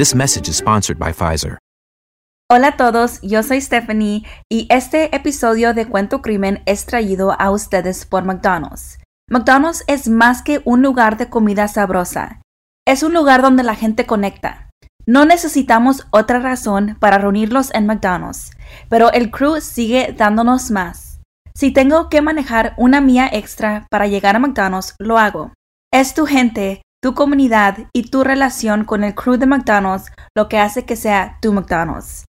This message is sponsored by Pfizer. Hola a todos, yo soy Stephanie y este episodio de Cuento Crimen es traído a ustedes por McDonald's. McDonald's es más que un lugar de comida sabrosa. Es un lugar donde la gente conecta. No necesitamos otra razón para reunirlos en McDonald's, pero el crew sigue dándonos más. Si tengo que manejar una mía extra para llegar a McDonald's, lo hago. Es tu gente, tu comunidad y tu relación con el crew de McDonald's lo que hace que sea tu McDonald's.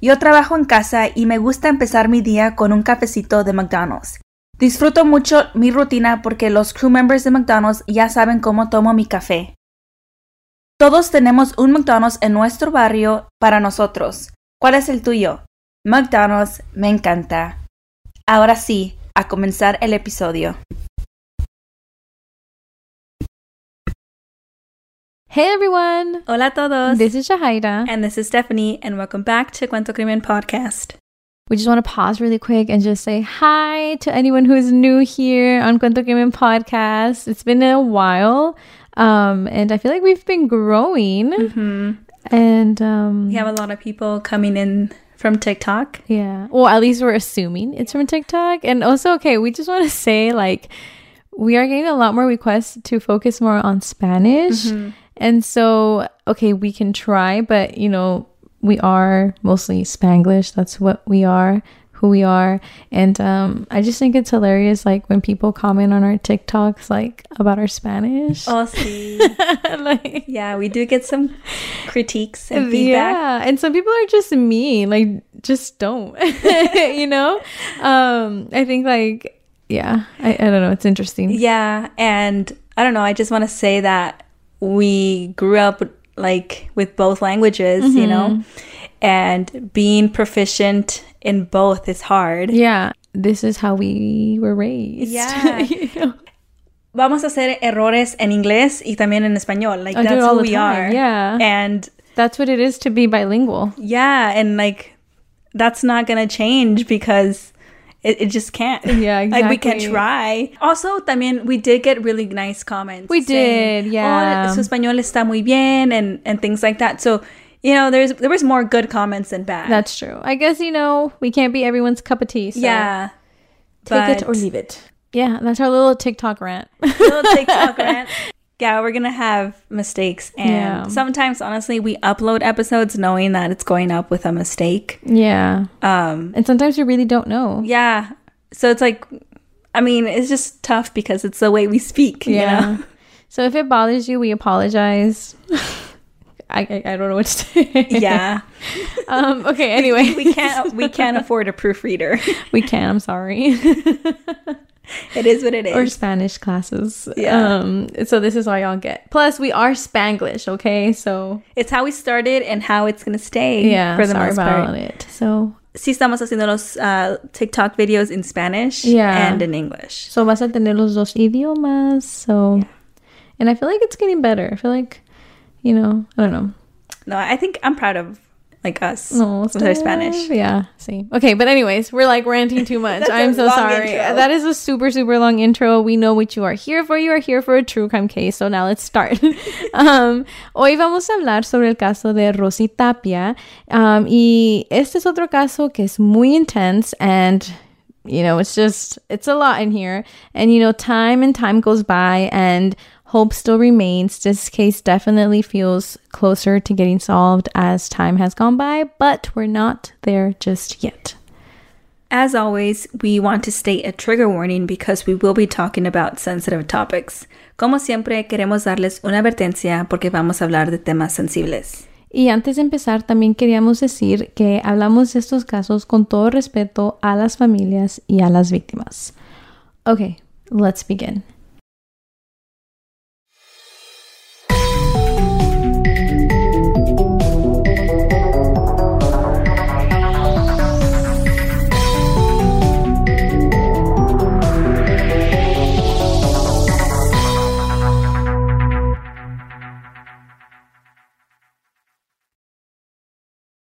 Yo trabajo en casa y me gusta empezar mi día con un cafecito de McDonald's. Disfruto mucho mi rutina porque los crew members de McDonald's ya saben cómo tomo mi café. Todos tenemos un McDonald's en nuestro barrio para nosotros. ¿Cuál es el tuyo? McDonald's me encanta. Ahora sí, a comenzar el episodio. Hey everyone! Hola a todos. This is Shahida. and this is Stephanie, and welcome back to Cuento Crimen Podcast. We just want to pause really quick and just say hi to anyone who's new here on Cuento Crimen Podcast. It's been a while, um, and I feel like we've been growing. Mm-hmm. And um, We have a lot of people coming in from TikTok. yeah, well, at least we're assuming it's from TikTok. And also, okay, we just want to say like we are getting a lot more requests to focus more on Spanish. And so, okay, we can try, but you know, we are mostly Spanglish. That's what we are, who we are. And um, I just think it's hilarious, like when people comment on our TikToks, like about our Spanish. Oh, sí. like, yeah, we do get some critiques and feedback. yeah, and some people are just mean, like just don't, you know. Um, I think like yeah, I, I don't know. It's interesting. Yeah, and I don't know, I just want to say that we grew up like with both languages, you mm-hmm. know, and being proficient in both is hard. Yeah, this is how we were raised. Yeah. you know? Vamos a hacer errores en inglés y también en español. Like I that's who we time, are. yeah. And That's what it is to be bilingual. yeah, and like that's not gonna change because it, it just can't. Yeah, Like we can try. Also, también we did get really nice comments. We saying, did, oh, yeah. Oh, su español está muy bien and and things like that. So you know, there's there was more good comments than bad. That's true. I guess you know we can't be everyone's cup of tea. So yeah. take it or leave it. Yeah, that's our little TikTok rant. little TikTok rant. Yeah, we're gonna have mistakes, and Yeah. sometimes, honestly, we upload episodes knowing that it's going up with a mistake. yeah, Um, and sometimes we really don't know. yeah, so it's like, I mean, it's just tough because it's the way we speak. You know? So if it bothers you, we apologize. I, I I don't know what to say. yeah. Um. Okay. Anyway, we can't we can't afford a proofreader. we can. I'm sorry. it is what it is. or Spanish classes. Yeah. Um. So this is all y'all get. Plus, we are Spanglish. Okay. So it's how we started and how it's gonna stay. yeah. for the sorry most about part. it. So Sí, estamos haciendo los uh, TikTok videos in Spanish Yeah. and in English. so vas a tener los dos idiomas. So, and I feel like it's getting better. I feel like, you know, I don't know. No, I think I'm proud of like us No, with our Spanish. Yeah, see. Okay, but anyways, we're like ranting too much. I'm so sorry. intro. That is a super, super long intro. We know what you are here for. You are here for a true crime case. So now let's start. um, hoy vamos a hablar sobre el caso de Rosie Tapia. Um, y este es otro caso que es muy intense and you know, it's just, it's a lot in here. And, you know, time and time goes by and hope still remains. This case definitely feels closer to getting solved as time has gone by, but we're not there just yet. As always, we want to state a trigger warning because we will be talking about sensitive topics. Como siempre, queremos darles una advertencia porque vamos a hablar de temas sensibles. Y antes de empezar, también queríamos decir que hablamos de estos casos con todo respeto a las familias y a las víctimas. Okay, let's begin.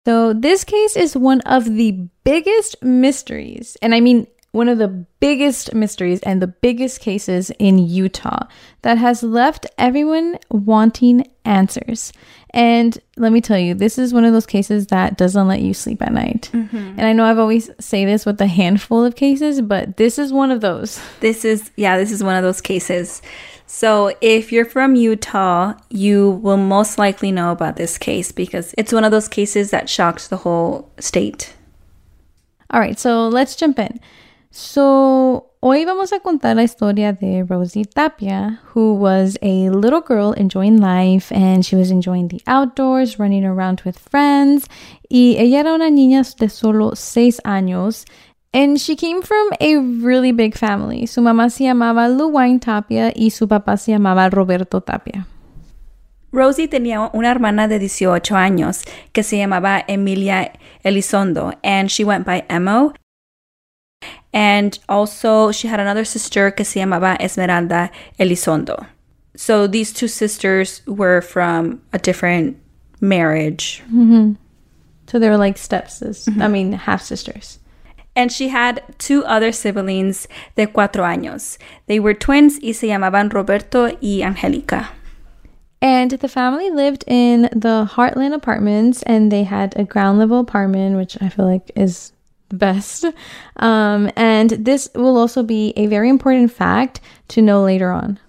So, this case is one of the biggest mysteries, and I mean one of the biggest mysteries and the biggest cases in Utah that has left everyone wanting answers. And let me tell you, this is one of those cases that doesn't let you sleep at night. Mm-hmm. And I know I've always say this with a handful of cases, but this is one of those. This is yeah, this is one of those cases. So, if you're from Utah, you will most likely know about this case because it's one of those cases that shocked the whole state. All right, so let's jump in. So, hoy vamos a contar la historia de Rosie Tapia, who was a little girl enjoying life and she was enjoying the outdoors, running around with friends. Y ella era una niña de solo seis años and she came from a really big family. Su mamá se llamaba Luwine Tapia y su papá se llamaba Roberto Tapia. Rosie tenía una hermana de 18 años que se llamaba Emilia Elizondo, and she went by Emo. And also, she had another sister que se llamaba Esmeralda Elizondo. So these two sisters were from a different marriage. Mm-hmm. So they were like stepsisters. Mm-hmm. I mean, half sisters. And she had two other siblings de cuatro años. They were twins y se llamaban Roberto y Angelica. And the family lived in the Heartland apartments and they had a ground level apartment, which I feel like is the best. Um, and this will also be a very important fact to know later on.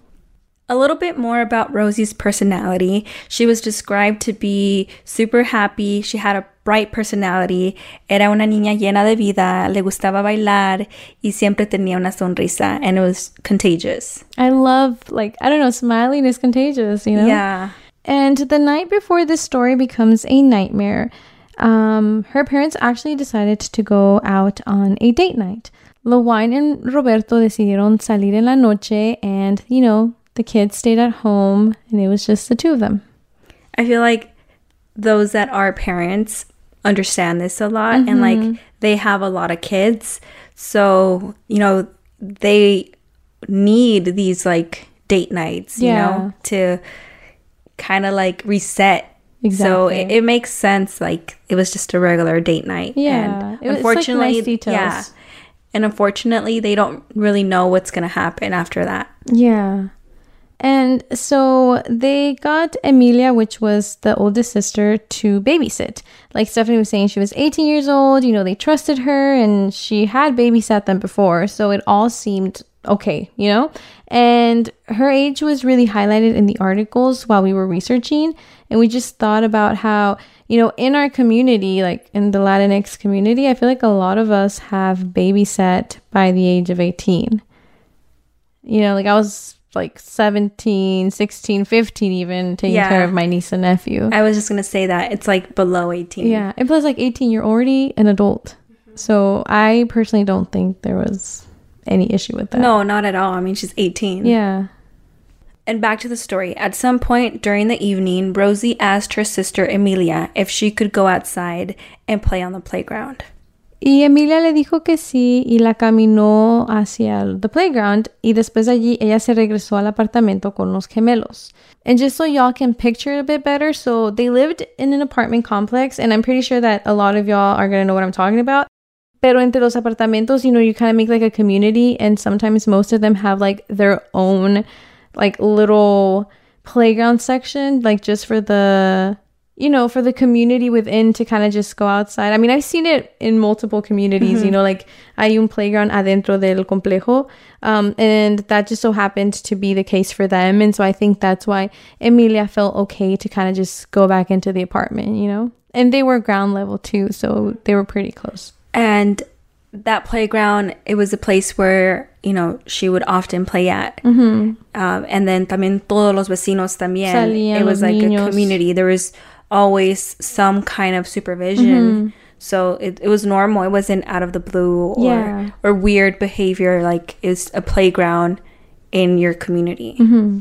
A little bit more about Rosie's personality. She was described to be super happy. She had a bright personality. Era una niña llena de vida. Le gustaba bailar y siempre tenía una sonrisa. And it was contagious. I love, like, I don't know, smiling is contagious, you know? Yeah. And the night before this story becomes a nightmare, um, her parents actually decided to go out on a date night. Lawine and Roberto decidieron salir en la noche and, you know, the kids stayed at home and it was just the two of them. I feel like those that are parents understand this a lot mm-hmm. and like mm-hmm. they have a lot of kids. So, you know, they need these like date nights, yeah. you know, to kind of like reset. Exactly. So it, it, makes sense. Like it was just a regular date night. Yeah. And unfortunately, like nice yeah. And unfortunately, they don't really know what's going to happen after that. Yeah. And so they got Emilia, which was the oldest sister, to babysit. Like Stephanie was saying, she was 18 years old. You know, they trusted her and she had babysat them before. So it all seemed okay, you know? And her age was really highlighted in the articles while we were researching. And we just thought about how, you know, in our community, like in the Latinx community, I feel like a lot of us have babysat by the age of 18. You know, like I was like 17, 16, 15 even taking yeah. care of my niece and nephew. I was just going to say that. It's like below 18. Yeah. And plus like 18, you're already an adult. Mm-hmm. So I personally don't think there was any issue with that. No, not at all. I mean, she's 18. Yeah. And back to the story. At some point during the evening, Rosie asked her sister Emilia if she could go outside and play on the playground. Y Emilia le dijo que sí y la caminó hacia el the playground y después de allí ella se regresó al apartamento con los gemelos. And just so y'all can picture it a bit better, so they lived in an apartment complex and I'm pretty sure that a lot of y'all are going to know what I'm talking about. Pero entre los apartamentos, you know, you kind of make like a community and sometimes most of them have like their own like little playground section like just for the you know, for the community within to kind of just go outside. I mean, I've seen it in multiple communities, mm-hmm. you know, like hay un playground adentro del complejo. Um, and that just so happened to be the case for them. And so I think that's why Emilia felt okay to kind of just go back into the apartment, you know? And they were ground level too, so they were pretty close. And that playground, it was a place where, you know, she would often play at. Mm-hmm. Um, and then también todos los vecinos también. Salían it was like niños. a community. There was always some kind of supervision. Mm-hmm. So it, it was normal. It wasn't out of the blue or yeah. or weird behavior. Like it's a playground in your community. Mm-hmm.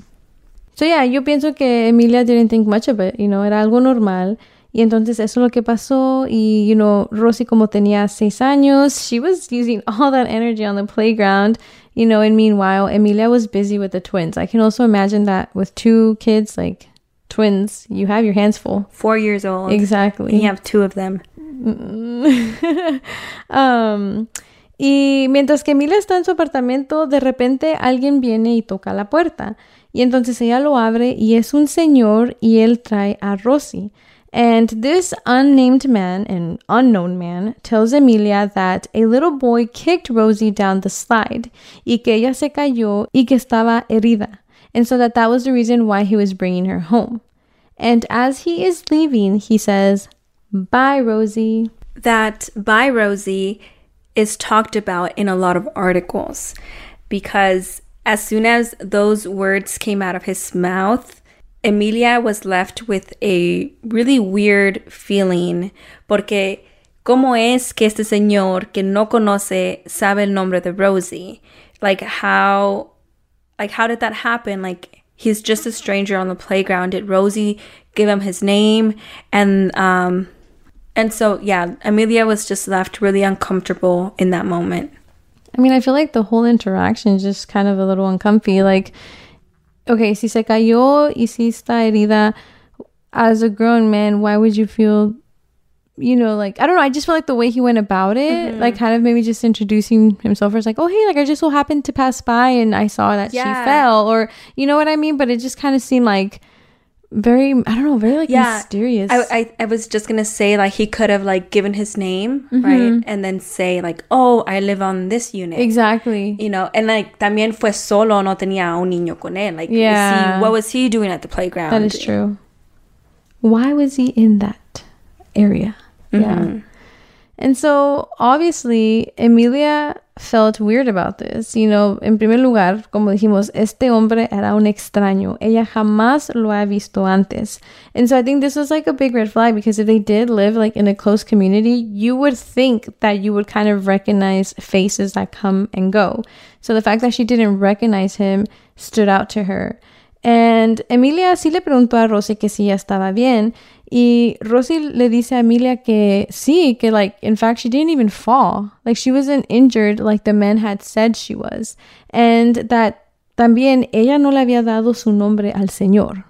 So yeah, yo pienso que Emilia didn't think much of it. You know, era algo normal. Y entonces eso es lo que pasó. Y, you know, Rosie como tenía seis años, she was using all that energy on the playground. You know, and meanwhile, Emilia was busy with the twins. I can also imagine that with two kids, like twins, you have your hands full. Four years old. Exactly. You have two of them. um, y mientras que Emilia está en su apartamento, de repente alguien viene y toca la puerta. Y entonces ella lo abre y es un señor y él trae a Rosie. And this unnamed man, an unknown man, tells Emilia that a little boy kicked Rosie down the slide y que ella se cayó y que estaba herida. And so that that was the reason why he was bringing her home. And as he is leaving, he says, Bye, Rosie. That bye, Rosie is talked about in a lot of articles because as soon as those words came out of his mouth, Emilia was left with a really weird feeling porque ¿cómo es que este señor que no conoce sabe el nombre de Rosie? Like how like how did that happen? Like he's just a stranger on the playground. Did Rosie give him his name? And um and so yeah, Emilia was just left really uncomfortable in that moment. I mean, I feel like the whole interaction is just kind of a little uncomfy. Like okay, si se cayó y si está herida, as a grown man, why would you feel, you know, like, I don't know, I just feel like the way he went about it, mm-hmm. like kind of maybe just introducing himself as like, oh, hey, like I just so happened to pass by and I saw that yeah. she fell, or, you know what I mean? But it just kind of seemed like, very I don't know, very like yeah, mysterious. I, I, I was just gonna say like he could have like given his name, mm-hmm. right? And then say like, oh, I live on this unit. Exactly. You know, and like también fue solo, no tenía un niño con él. Like, yeah. He, what was he doing at the playground? That is true. Why was he in that area? Mm-hmm. Yeah. And so obviously Emilia felt weird about this. You know, en primer lugar, como dijimos, este hombre era un extraño. Ella jamás lo ha visto antes. And so I think this was like a big red flag because if they did live like in a close community, you would think that you would kind of recognize faces that come and go. So the fact that she didn't recognize him stood out to her. And Emilia sí le preguntó a Rosie que si ya estaba bien. Y Rosie le dice a Emilia que sí, que like, in fact, she didn't even fall. Like, she wasn't injured like the man had said she was. And that también ella no le había dado su nombre al Señor.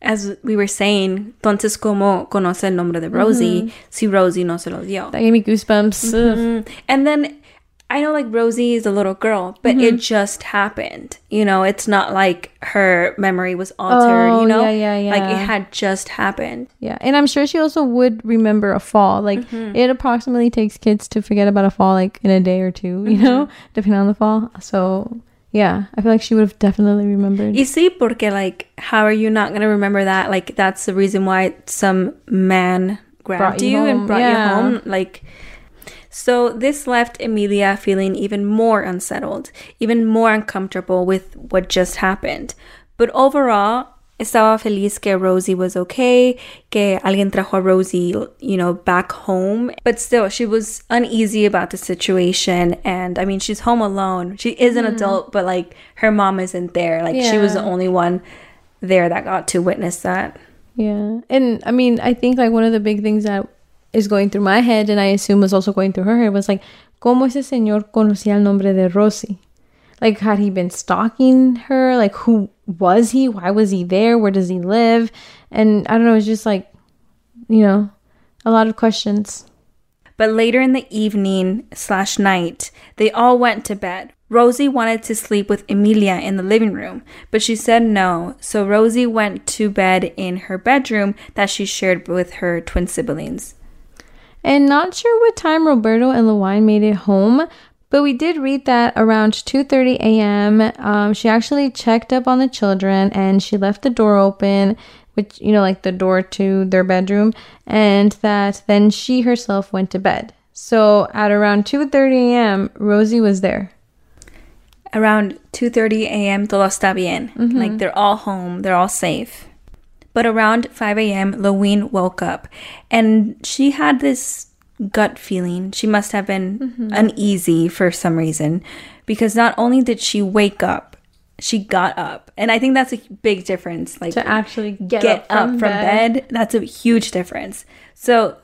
As we were saying, entonces, ¿cómo conoce el nombre de Rosie mm -hmm. si Rosie no se lo dio? That gave me goosebumps. Mm -hmm. And then I know like Rosie is a little girl, but mm-hmm. it just happened. You know, it's not like her memory was altered, oh, you know? Yeah, yeah, yeah. Like it had just happened. Yeah. And I'm sure she also would remember a fall. Like mm-hmm. it approximately takes kids to forget about a fall like in a day or two, you mm-hmm. know, depending on the fall. So yeah, I feel like she would have definitely remembered. You see, porque like, how are you not gonna remember that? Like, that's the reason why some man grabbed you, you and brought yeah. you home. Like, so this left Emilia feeling even more unsettled, even more uncomfortable with what just happened. But overall, estaba feliz que Rosie was okay, que alguien trajo a Rosie, you know, back home. But still, she was uneasy about the situation. And I mean, she's home alone. She is an mm. adult, but like her mom isn't there. Like yeah. she was the only one there that got to witness that. Yeah. And I mean, I think like one of the big things that is going through my head, and I assume was also going through her head, was like, ¿Cómo ese señor conocía el nombre de Rosie? Like, had he been stalking her? Like, who was he? Why was he there? Where does he live? And I don't know, it's just like, you know, a lot of questions. But later in the evening slash night, they all went to bed. Rosie wanted to sleep with Emilia in the living room, but she said no, so Rosie went to bed in her bedroom that she shared with her twin siblings. And not sure what time Roberto and LaWine made it home, but we did read that around 2:30 a.m. Um, she actually checked up on the children and she left the door open, which you know, like the door to their bedroom, and that then she herself went to bed. So at around 2:30 a.m., Rosie was there. Around 2:30 a.m., todo está bien. Mm-hmm. Like they're all home, they're all safe. But around 5 a.m., LaWine woke up and she had this gut feeling. She must have been mm-hmm. uneasy for some reason because not only did she wake up, she got up. And I think that's a big difference. Like to actually get, get up, from, up from bed. bed, that's a huge difference. So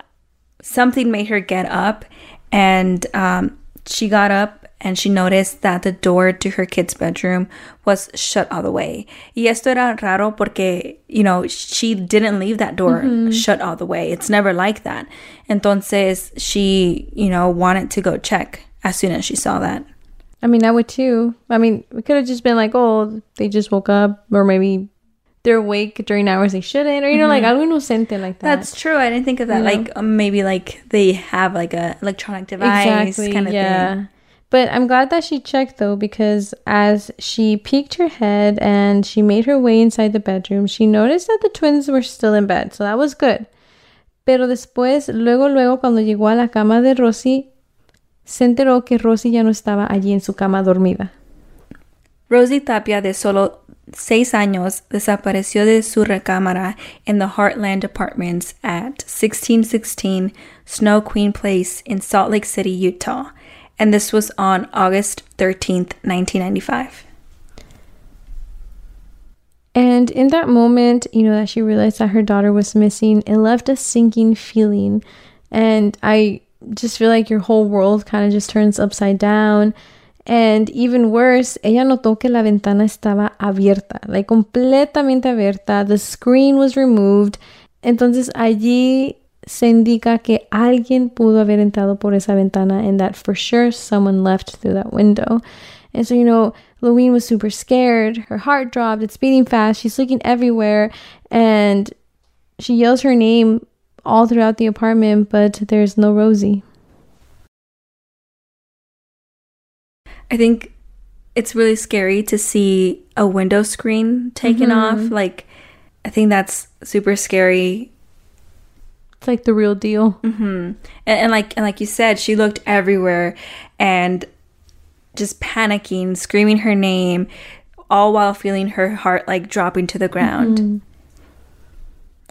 something made her get up and um, she got up and she noticed that the door to her kid's bedroom was shut all the way. Y esto era raro porque, you know, she didn't leave that door shut all the way. It's never like that. Entonces, she, you know, wanted to go check as soon as she saw that. I mean, I would too. I mean, we could have just been like, oh, they just woke up, or maybe they're awake during hours they shouldn't, or you know, like algo inocente like that. That's true. I didn't think of that. You? Like um, maybe like they have like a electronic device kind of thing. But I'm glad that she checked though, because as she peeked her head and she made her way inside the bedroom, she noticed that the twins were still in bed, so that was good. Pero después, luego, luego, cuando llegó a la cama de Rosie, se enteró que Rosie ya no estaba allí en su cama dormida. Rosie Tapia, de solo seis años, desapareció de su recámara in the Heartland Apartments at 1616 Snow Queen Place in Salt Lake City, Utah. And this was on August 13th, 1995. And in that moment, you know, that she realized that her daughter was missing, it left a sinking feeling. And I just feel like your whole world kind of just turns upside down. And even worse, ella notó que la ventana estaba abierta, like completamente abierta. The screen was removed. Entonces allí se indica que alguien pudo haber entrado por esa ventana and that for sure someone left through that window. And so, you know, Louine was super scared. Her heart dropped. It's beating fast. She's looking everywhere. And she yells her name all throughout the apartment, but there's no Rosie. I think it's really scary to see a window screen taken mm-hmm. off. Like, I think that's super scary. It's like the real deal. hmm And, and like and like you said, she looked everywhere and just panicking, screaming her name, all while feeling her heart like dropping to the ground.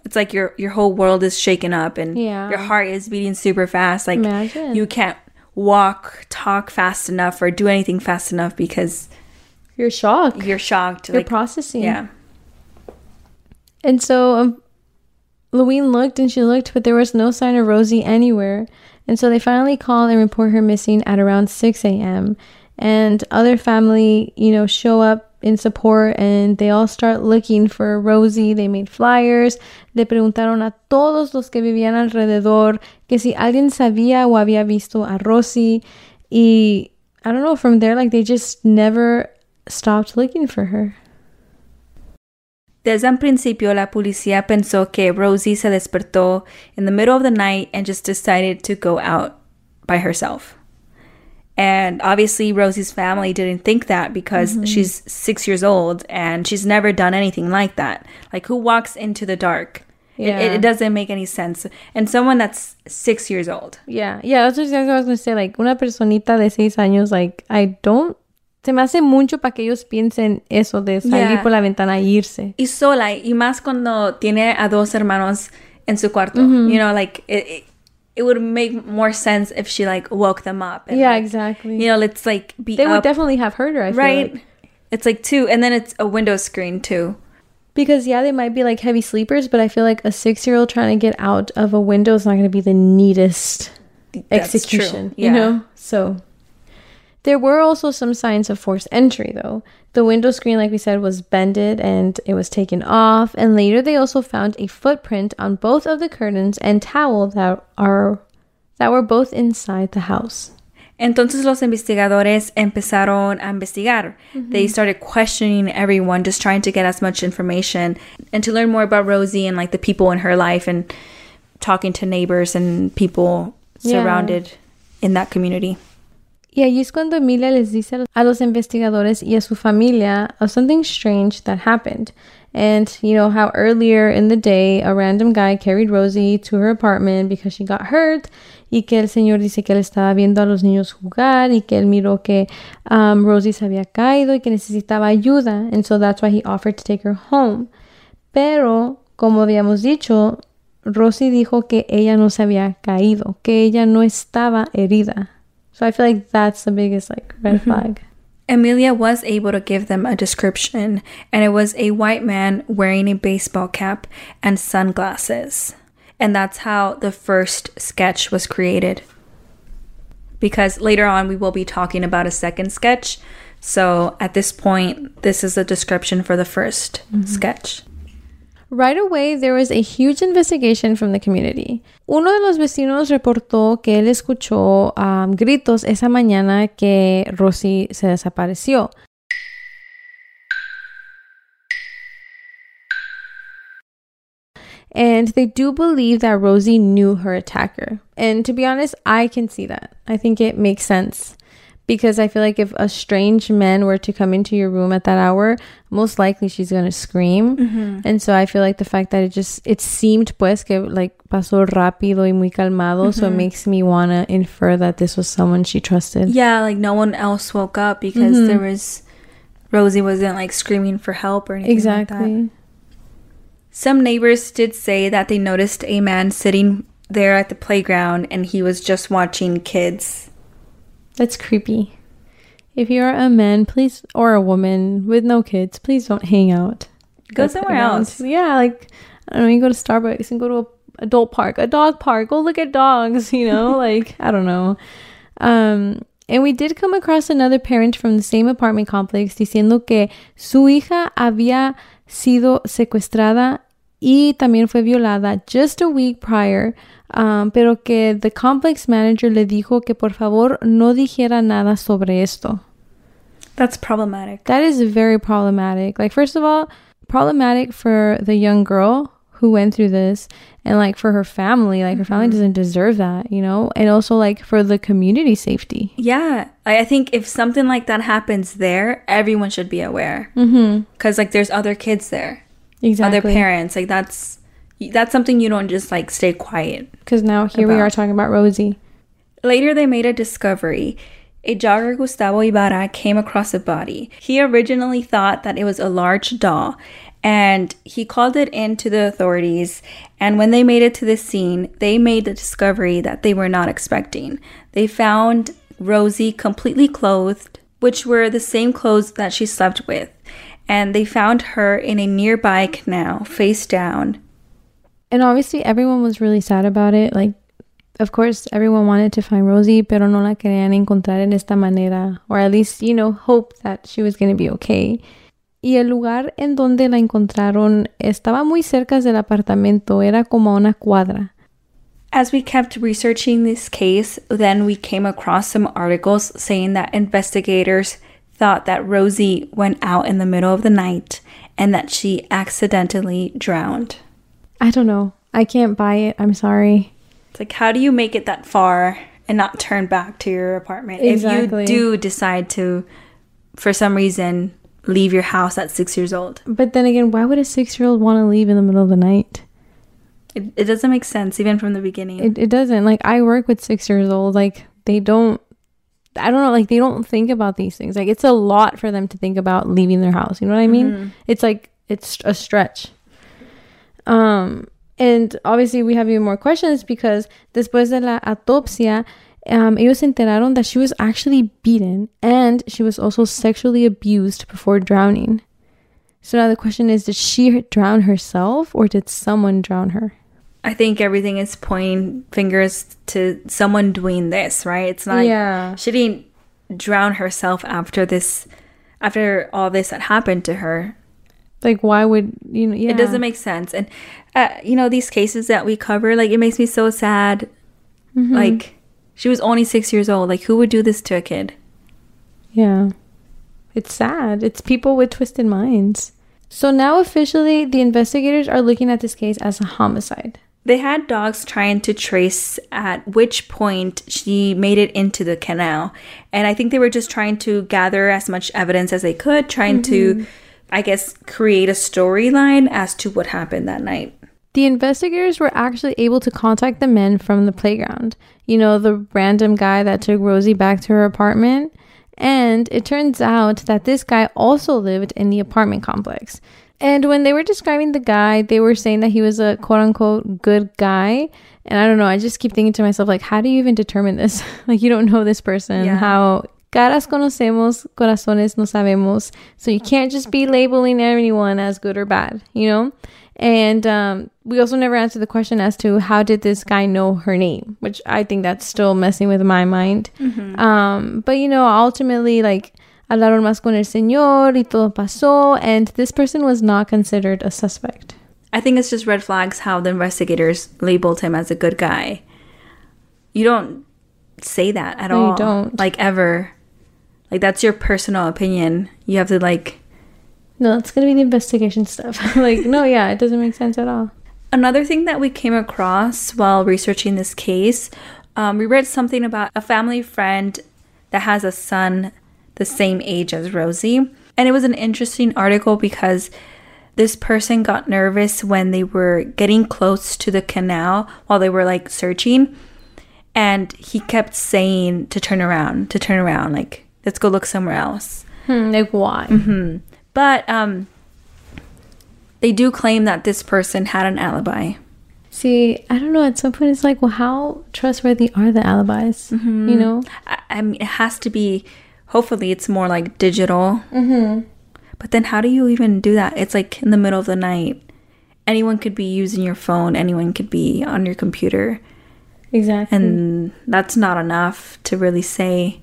It's like your your whole world is shaken up and Yeah. your heart is beating super fast. Like Imagine. you can't walk, talk fast enough, or do anything fast enough because You're shocked. you're shocked. You're like, processing. yeah. And so um, Louine looked and she looked, but there was no sign of Rosie anywhere. And so they finally call and report her missing at around 6 a.m. And other family, you know, show up in support and they all start looking for Rosie. They made flyers. Le preguntaron a todos los que vivían alrededor que si alguien sabía o había visto a Rosie. Y I don't know, from there, like they just never stopped looking for her. Desde un principio, la policía pensó que Rosie se despertó in the middle of the night and just decided to go out by herself. And obviously, Rosie's family didn't think that because mm-hmm. she's six years old and she's never done anything like that. Like, who walks into the dark? It- It, Yeah. it doesn't make any sense. And someone that's six years old. Yeah, yeah, that's what I was gonna say. Like, una personita de seis años, like, I don't. Se me hace mucho para que ellos piensen eso de salir Yeah. por la ventana e irse. Y sola, y más cuando tiene a dos hermanos en su cuarto. You know, like, it, it, it would make more sense if she, like, woke them up. and, Yeah, like, exactly. you know, let's like be they would definitely have heard her, I feel right. like. It's like two, and then it's a window screen too. Because, yeah, they might be like heavy sleepers, but I feel like a six year old trying to get out of a window is not going to be the neatest That's execution, true. you know? So, there were also some signs of forced entry, though. The window screen, like we said, was bended and it was taken off. And later, they also found a footprint on both of the curtains and towel that are that were both inside the house. Entonces los investigadores empezaron a investigar. Mm-hmm. They started questioning everyone, just trying to get as much information and to learn more about Rosie and like the people in her life and talking to neighbors and people Yeah. surrounded in that community. Y allí es cuando Emilia les dice a los- investigadores y a su familia of something strange that happened. And, you know, how earlier in the day a random guy carried Rosie to her apartment because she got hurt. Y que el señor dice que él estaba viendo a los niños jugar y que él miró que um, Rosie se había caído y que necesitaba ayuda. And so that's why he offered to take her home. Pero, como habíamos dicho, Rosie dijo que ella no se había caído, que ella no estaba herida. So I feel like that's the biggest like red mm-hmm. flag. Emilia was able to give them a description, and it was a white man wearing a baseball cap and sunglasses. And that's how the first sketch was created. because later on we will be talking about a second sketch. So at this point, this is a description for the 1st mm-hmm. sketch. Right away, there was a huge investigation from the community. Uno de los vecinos reportó que él escuchó um, gritos esa mañana que Rosie se desapareció. And they do believe that Rosie knew her attacker. And to be honest, I can see that. I think it makes sense because I feel like if a strange man were to come into your room at that hour, most likely she's gonna scream. Mm-hmm. And so I feel like the fact that it just it seemed pues que like pasó rápido y muy calmado, so it mm-hmm. makes me wanna infer that this was someone she trusted. Yeah, like no one else woke up because mm-hmm. there was Rosie wasn't like screaming for help or anything like that. Some neighbors did say that they noticed a man sitting there at the playground and he was just watching kids. That's creepy. If you're a man, please or a woman with no kids, please don't hang out. Go somewhere playgrounds. else. Yeah, like I don't know, you go to Starbucks and go to a adult park, a dog park, go look at dogs, you know, like I don't know. Um and we did come across another parent from the same apartment complex diciendo que su hija había sido secuestrada y también fue violada just a week prior, um, pero que the complex manager le dijo que por favor no dijera nada sobre esto. That's problematic. That is very problematic. Like, first of all, problematic for the young girl who went through this, and like for her family. Like, her family doesn't deserve that, you know? And also, like, for the community safety. Yeah, I I think if something like that happens there, everyone should be aware. Mm-hmm. Because like there's other kids there, Exactly. other parents. Like that's that's something you don't just like stay quiet. Because now here we are talking about Rosie. Later, they made a discovery. A jogger Gustavo Ibarra came across a body. He originally thought that it was a large doll, and he called it in to the authorities. And when they made it to the scene, they made the discovery that they were not expecting. They found Rosie completely clothed, which were the same clothes that she slept with. And they found her in a nearby canal, face down, And obviously, everyone was really sad about it. Like, of course, everyone wanted to find Rosie, pero no la querían encontrar en esta manera. Or at least, you know, hope that she was going to be okay. Y el lugar en donde la encontraron estaba muy cerca del apartamento, era como a una cuadra. As we kept researching this case, then we came across some articles saying that investigators thought that Rosie went out in the middle of the night and that she accidentally drowned. I don't know. I can't buy it. I'm sorry. It's like, how do you make it that far and not turn back to your apartment? Exactly. If you do decide to, for some reason, leave your house at six years old, But then again, why would a six year old want to leave in the middle of the night? it, it doesn't make sense, even from the beginning. It, it doesn't. Like, I work with six years old. Like, they don't, I don't know, like, they don't think about these things. Like, it's a lot for them to think about leaving their house. You know what I mean? It's like, it's a stretch. Um, and obviously, we have even more questions because después de la autopsia, um, ellos se enteraron that she was actually beaten and she was also sexually abused before drowning. So now the question is, did she drown herself or did someone drown her? I think everything is pointing fingers to someone doing this, right? It's not Yeah. she didn't drown herself after this after all this had happened to her. Like, why would you know? Yeah, It doesn't make sense. And uh, you know, these cases that we cover, like it makes me so sad. Mm-hmm. Like she was only 6 years old. Like who would do this to a kid? Yeah. It's sad. It's people with twisted minds. So now officially, the investigators are looking at this case as a homicide. They had dogs trying to trace at which point she made it into the canal. And I think they were just trying to gather as much evidence as they could, trying to, mm-hmm. I guess, create a storyline as to what happened that night. The investigators were actually able to contact the men from the playground. You know, the random guy that took Rosie back to her apartment. And it turns out that this guy also lived in the apartment complex. And when they were describing the guy, they were saying that he was a quote unquote good guy. And I don't know, I just keep thinking to myself, like, how do you even determine this? like, you don't know this person. Yeah. How caras conocemos, corazones no sabemos. So you can't just be labeling anyone as good or bad, you know? And um, we also never answered the question as to how did this guy know her name, which I think that's still messing with my mind. Um, but you know, ultimately, like hablaron más con el señor y todo pasó, and this person was not considered a suspect. I think it's just red flags how the investigators labeled him as a good guy. You don't say that at No, you don't. Like ever. Like that's your personal opinion. You have to like No, it's gonna be the investigation stuff. like, no, yeah, it doesn't make sense at all. Another thing that we came across while researching this case, um, we read something about a family friend that has a son the same age as Rosie. And it was an interesting article because this person got nervous when they were getting close to the canal while they were like searching. And he kept saying to turn around, to turn around, like, let's go look somewhere else. Hmm, like, why? But um, they do claim that this person had an alibi. See, I don't know. At some point, it's like, well, how trustworthy are the alibis? You know? I, I mean, it has to be. Hopefully, it's more like digital. Mm-hmm. But then, how do you even do that? It's like in the middle of the night. Anyone could be using your phone. Anyone could be on your computer, Exactly. and that's not enough to really say.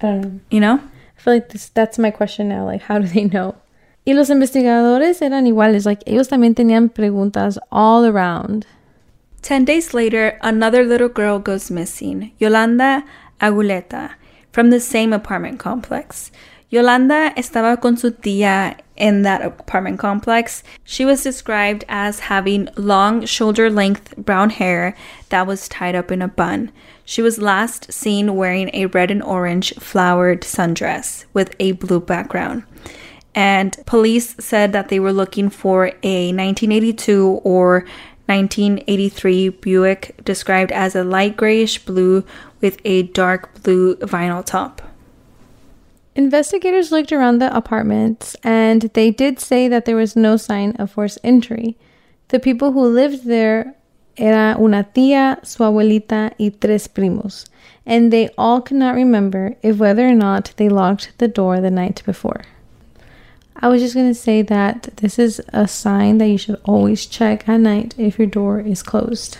I. You know? I feel like this, that's my question now. Like, how do they know? Y los investigadores eran iguales. Like, ellos también tenían preguntas all around. Ten days later, another little girl goes missing, Yolanda Aguleta, from the same apartment complex. Yolanda estaba con su tía in that apartment complex. She was described as having long, shoulder length brown hair that was tied up in a bun. She was last seen wearing a red and orange flowered sundress with a blue background and police said that they were looking for a 1982 or 1983 Buick described as a light grayish blue with a dark blue vinyl top. Investigators looked around the apartments and they did say that there was no sign of forced entry. The people who lived there era una tía, su abuelita, y tres primos, and they all could not remember if whether or not they locked the door the night before. I was just gonna say that this is a sign that you should always check at night if your door is closed.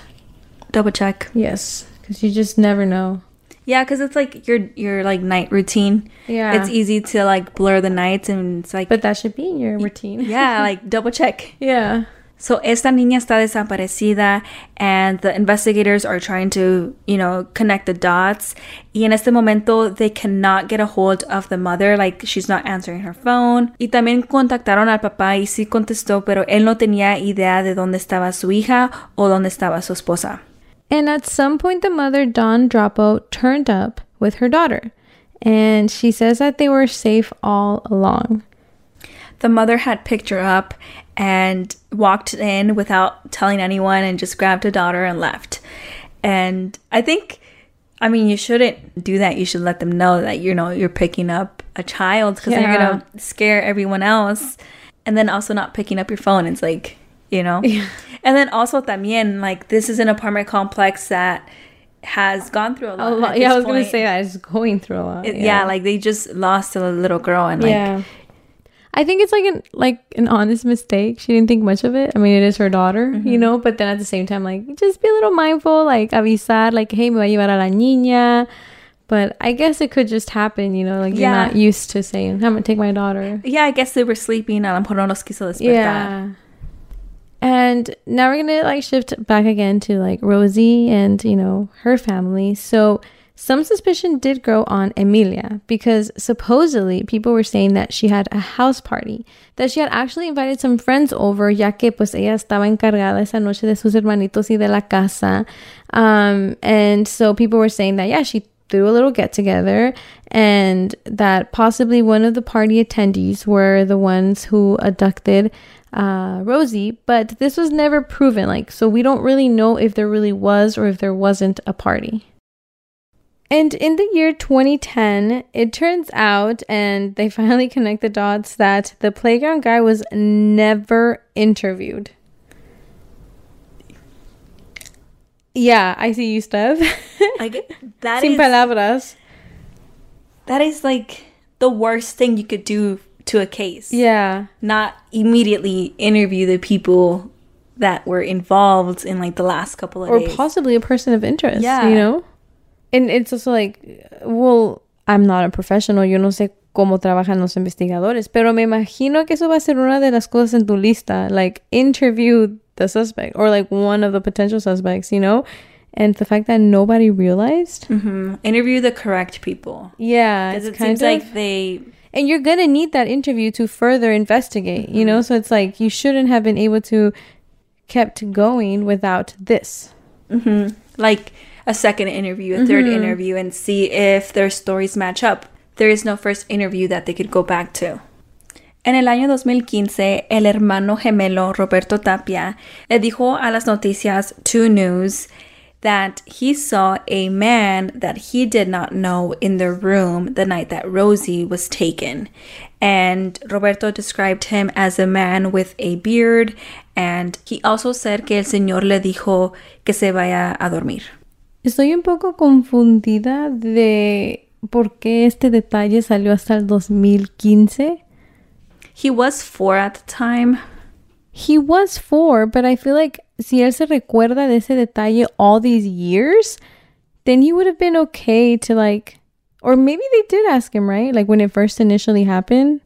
Double check. Yes, because you just never know. Yeah, because it's like your your like night routine. Yeah. It's easy to like blur the nights and it's like But that should be in your routine. yeah, like double check. yeah. So esta niña está desaparecida and the investigators are trying to, you know, connect the dots. Y en este momento they cannot get a hold of the mother, like she's not answering her phone. Y también contactaron al papá y sí contestó, pero él no tenía idea de dónde estaba su hija o dónde estaba su esposa. And at some point, the mother, Dawn Dropo, turned up with her daughter. And she says that they were safe all along. The mother had picked her up and walked in without telling anyone and just grabbed a daughter and left. And I think I mean you shouldn't do that. You should let them know that you know you're picking up a child because then you're going to scare everyone else. And then also not picking up your phone. It's like, you know. yeah. And then also también like this is an apartment complex that has gone through a lot. A lot. Yeah, I was going to say that. It's going through a lot. It- yeah. like they just lost a little girl and like yeah. I think it's like an like an honest mistake. She didn't think much of it. I mean, it is her daughter, Mm-hmm. you know. But then at the same time, like just be a little mindful. Like avisar, like hey, me va a llevar a la niña. But I guess it could just happen, you know. Like you're not used to saying, "I'm gonna take my daughter." yeah, I guess they were sleeping. A lo mejor no los quiso despertar. Yeah. And now we're gonna like shift back again to like Rosie and you know her family. So some suspicion did grow on Emilia because supposedly people were saying that she had a house party, that she had actually invited some friends over, ya que pues ella estaba encargada esa noche de sus hermanitos y de la casa. Um, and so people were saying that yeah, she threw a little get together and that possibly one of the party attendees were the ones who abducted uh, Rosie, but this was never proven. Like, so we don't really know if there really was or if there wasn't a party. And in the year 2010, it turns out, and they finally connect the dots, that the playground guy was never interviewed. Yeah, I see you, Steph. Like that Sin is palabras. that is like the worst thing you could do to a case. Yeah. Not immediately interview the people that were involved in like the last couple of years. Or days. possibly a person of interest. Yeah. You know? And it's also like, well, I'm not a professional. Yo no sé cómo trabajan los investigadores. Pero me imagino que eso va a ser una de las cosas en tu lista. Like, interview the suspect or like one of the potential suspects, you know? And the fact that nobody realized. Mhm. Interview the correct people. Yeah. Because it seems of. like they and you're gonna need that interview to further investigate you know so it's like you shouldn't have been able to kept going without this Mhm. like a second interview, a 3rd mm-hmm. interview, and see if their stories match up. There is no first interview that they could go back to. En el año 2015, el hermano gemelo Roberto Tapia le dijo a las noticias 2 News that he saw a man that he did not know in the room the night that Rosie was taken. And Roberto described him as a man with a beard, and he also said que el Señor le dijo que se vaya a dormir. Estoy un poco confundida de por qué este detalle salió hasta el 2015 He was four at the time. he was four but i feel like si él se recuerda de ese detalle all these years then he would have been okay to like or maybe they did ask him right like when it first initially happened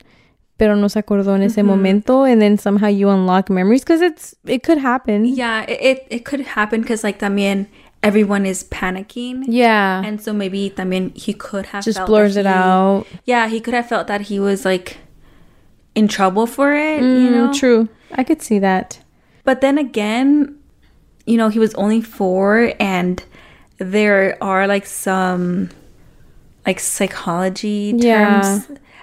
pero no se acordó en ese momento and then somehow you unlock memories because it's it could happen. Yeah, it, it, it could happen because, like, también everyone is panicking. yeah And so maybe también he could have just blurs that it out Yeah, he could have felt that he was like in trouble for it, you Mm, know? true i could see that But then again, you know, he was only four and there are like some like psychology terms. Yeah.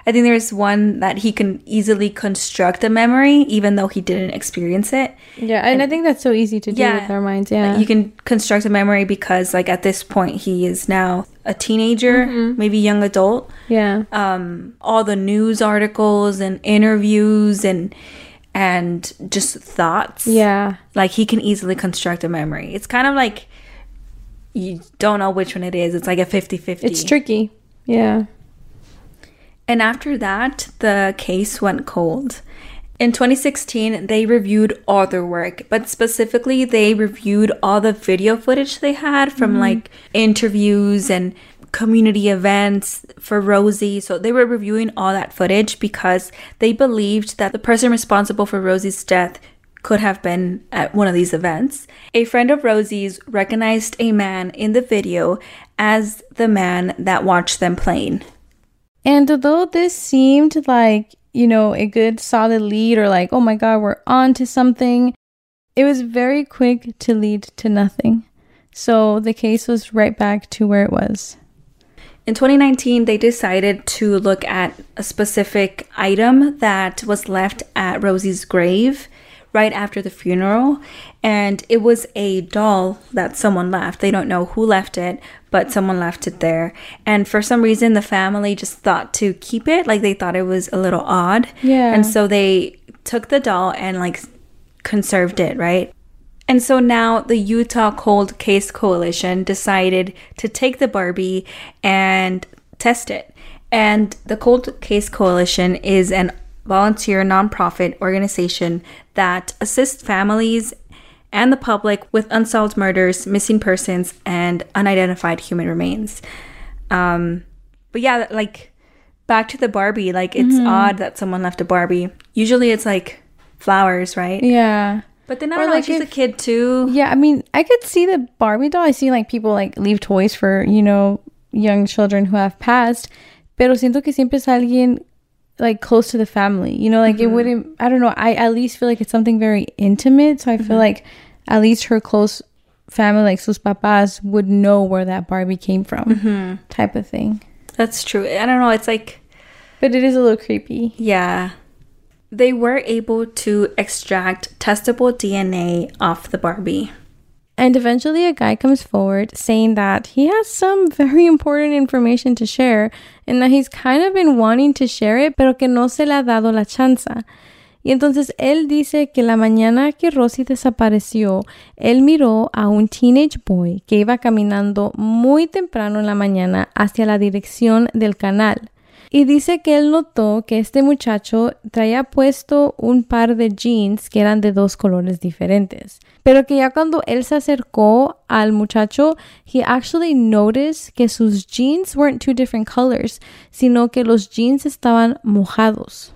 I think there's one that he can easily construct a memory even though he didn't experience it. yeah and, i think that's so easy to do Yeah. with our minds yeah You can construct a memory because like at this point he is now a teenager, maybe young adult. yeah um, all the news articles and interviews and and just thoughts. yeah like he can easily construct a memory. It's kind of like you don't know which one it is. It's like a 50-50. it's tricky yeah And after that, the case went cold. In 2016, they reviewed all their work, but specifically, they reviewed all the video footage they had from mm-hmm. like interviews and community events for Rosie. So they were reviewing all that footage because they believed that the person responsible for Rosie's death could have been at one of these events. A friend of Rosie's recognized a man in the video as the man that watched them playing. And although this seemed like, you know, a good solid lead or like, oh my God, we're on to something, it was very quick to lead to nothing. So the case was right back to where it was. In 2019, they decided to look at a specific item that was left at Rosie's grave right after the funeral. And it was a doll that someone left. They don't know who left it, but someone left it there. And for some reason, the family just thought to keep it. Like they thought it was a little odd. Yeah. And so they took the doll and like conserved it, right? And so now the Utah Cold Case Coalition decided to take the Barbie and test it. And the Cold Case Coalition is an volunteer nonprofit organization that assists families and the public with unsolved murders, missing persons, and unidentified human remains. Um, but yeah, like back to the Barbie, like it's odd that someone left a Barbie. Usually it's like flowers, right? Yeah. But then I Or like she's a kid too. Yeah, I mean, I could see the Barbie doll. I see like people like leave toys for, you know, young children who have passed. Pero siento que siempre es alguien like close to the family. You know, like it mm-hmm. wouldn't I don't know, I at least feel like it's something very intimate. So I feel mm-hmm. like at least her close family, like sus papás, would know where that Barbie came from. Mm-hmm. Type of thing. That's true. I don't know. It's like, But it is a little creepy. yeah. They were able to extract testable DNA off the Barbie. And eventually, a guy comes forward saying that he has some very important information to share and that he's kind of been wanting to share it, pero que no se le ha dado la chance. Y entonces él dice que la mañana que Rosie desapareció, él miró a un teenage boy que iba caminando muy temprano en la mañana hacia la dirección del canal. Y dice que él notó que este muchacho traía puesto un par de jeans que eran de dos colores diferentes. Pero que ya cuando él se acercó al muchacho, he actually noticed que sus jeans weren't two different colors, sino que los jeans estaban mojados.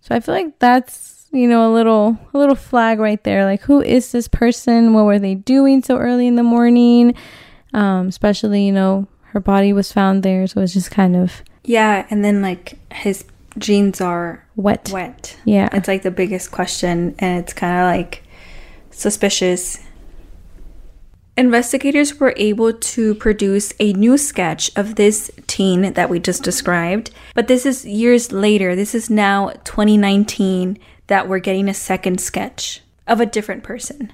So I feel like that's, you know, a little a little flag right there. Like who is this person? What were they doing so early in the morning? Um, especially, you know, her body was found there, so it's just kind of Yeah, and then like his jeans are wet. wet. Yeah. It's like the biggest question, and it's kind of like suspicious. Investigators were able to produce a new sketch of this teen that we just described, but this is years later. This is now 2019 that we're getting a second sketch of a different person.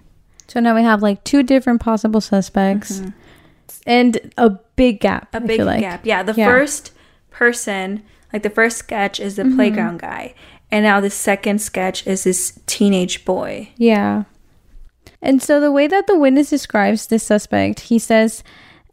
So now we have like two different possible suspects and a big gap. Mm-hmm. A I big like. gap. Yeah, the Yeah. first person, like the first sketch is the playground guy, and now the second sketch is this teenage boy. Yeah. And so the way that the witness describes this suspect, he says,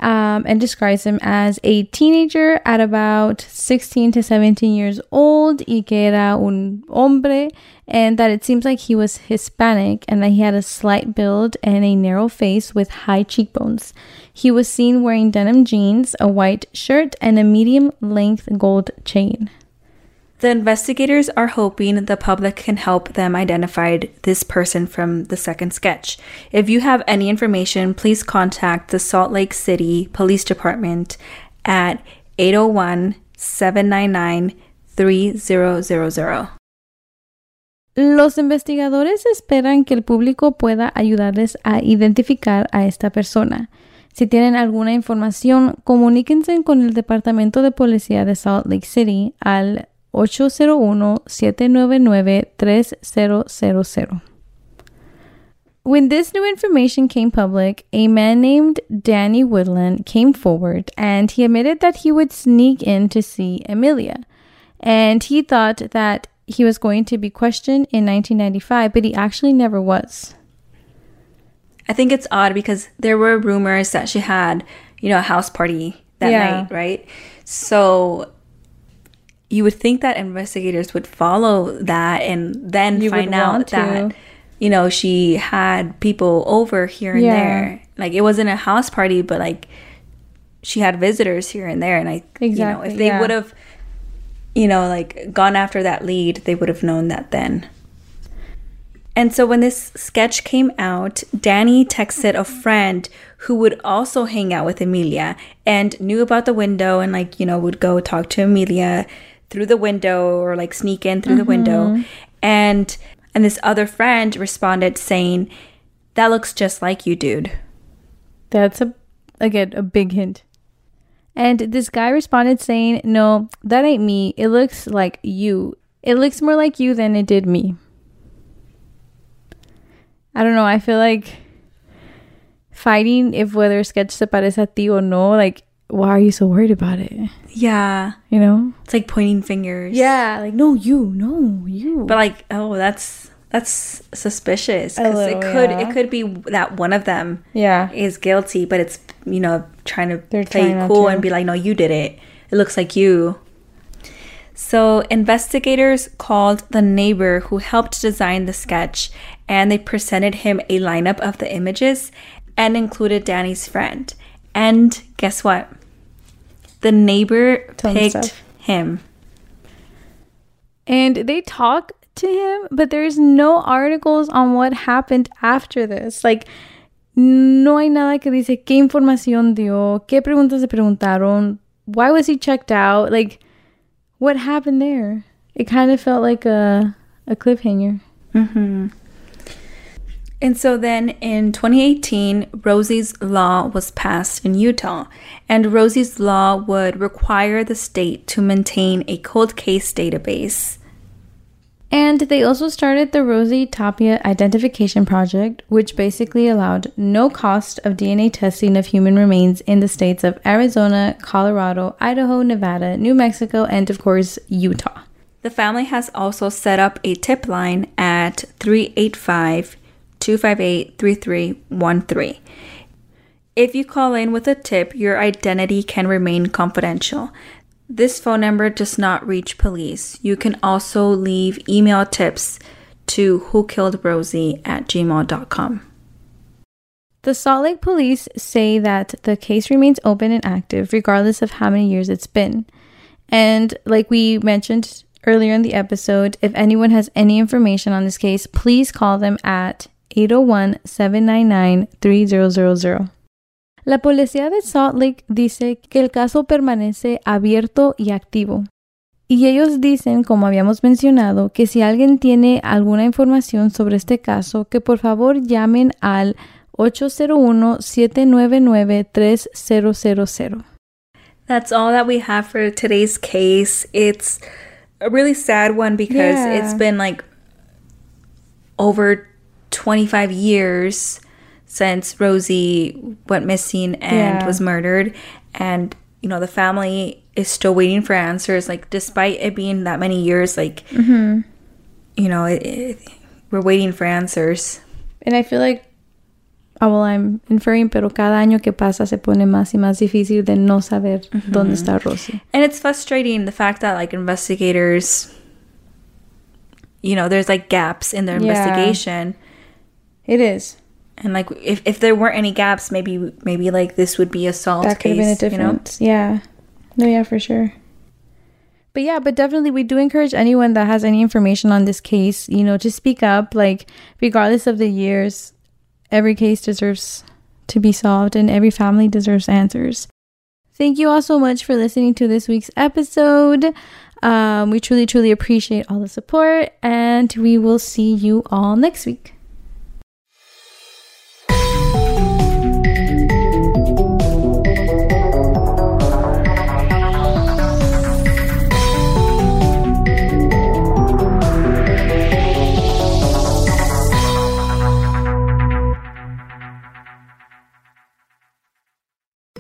um, and describes him as a teenager at about 16 to 17 years old, y que era un hombre, and that it seems like he was Hispanic and that he had a slight build and a narrow face with high cheekbones. He was seen wearing denim jeans, a white shirt, and a medium length gold chain. The investigators are hoping the public can help them identify this person from the second sketch. If you have any information, please contact the Salt Lake City Police Department at 801 799 3000. Los investigadores esperan que el público pueda ayudarles a identificar a esta persona. Si tienen alguna información, comuníquense con el Departamento de Policía de Salt Lake City al 801-799-3000. When this new information came public, a man named Danny Woodland came forward and he admitted that he would sneak in to see Emilia. And he thought that he was going to be questioned in 1995, but he actually never was. I think it's odd because there were rumors that she had, you know, a house party that Yeah. night, right? So you would think that investigators would follow that and then You find out that, you know, she had people over here and Yeah. there. Like it wasn't a house party, but like she had visitors here and there. And I, you know, Exactly, if they yeah. would have, you know, like gone after that lead, they would have known that then. And so when this sketch came out, Danny texted a friend who would also hang out with Emilia and knew about the window and like, you know, would go talk to Emilia through the window or like sneak in through the window. Mm-hmm. And and this other friend responded saying, "That looks just like you, dude." That's a again a big hint. And this guy responded saying, "No, that ain't me. It looks like you. It looks more like you than it did me." I don't know. I feel like fighting if whether sketch se parece a ti or no. Like, why are you so worried about it? Yeah. You know? It's like pointing fingers. Yeah. Like, no, you, no, you. But like, oh, that's that's suspicious cuz it could yeah. it could be that one of them yeah. is guilty, but it's you know trying to They're play trying cool to. and be like, no, you did it. It looks like you. So investigators called the neighbor who helped design the sketch, and they presented him a lineup of the images, and included Danny's friend. And guess what? The neighbor Tons picked stuff. him. And they talk to him, but there's no articles on what happened after this. Like, no hay nada que dice qué información dio, qué preguntas se preguntaron, why was he checked out, like, what happened there? It kind of felt like a a cliffhanger. Mm-hmm. And so then in 2018, Rosie's Law was passed in Utah. And Rosie's Law would require the state to maintain a cold case database. And they also started the Rosie Tapia Identification Project, which basically allowed no cost of DNA testing of human remains in the states of Arizona, Colorado, Idaho, Nevada, New Mexico, and of course, Utah. The family has also set up a tip line at 385 258 3313. If you call in with a tip, your identity can remain confidential. This phone number does not reach police. You can also leave email tips to who killed Rosie at gmail.com. The Salt Lake police say that the case remains open and active regardless of how many years it's been. And like we mentioned earlier in the episode, if anyone has any information on this case, please call them at 801 799 3000. La policía de Salt Lake dice que el caso permanece abierto y activo. Y ellos dicen, como habíamos mencionado, que si alguien tiene alguna información sobre este caso, que por favor llamen al 801-799-3000. That's all that we have for today's case. It's a really sad one because Yeah. it's been like over 25 years since Rosie went missing and Yeah. was murdered. And, you know, the family is still waiting for answers. Like, despite it being that many years, like, Mm-hmm. you know, it, it, we're waiting for answers. And I feel like, oh, well, I'm inferring, pero cada año que pasa se pone más y más difícil de no saber dónde está Rosie. And it's frustrating the fact that like investigators, you know, there's like gaps in their Yeah. investigation. It is. And like if, if there weren't any gaps, maybe maybe like this would be a solved that could have been a you know? difference. Yeah. No, yeah, for sure. But yeah, but definitely we do encourage anyone that has any information on this case, you know, to speak up. Like, regardless of the years, every case deserves to be solved and every family deserves answers. Thank you all so much for listening to this week's episode. Um, we truly, truly appreciate all the support, and we will see you all next week.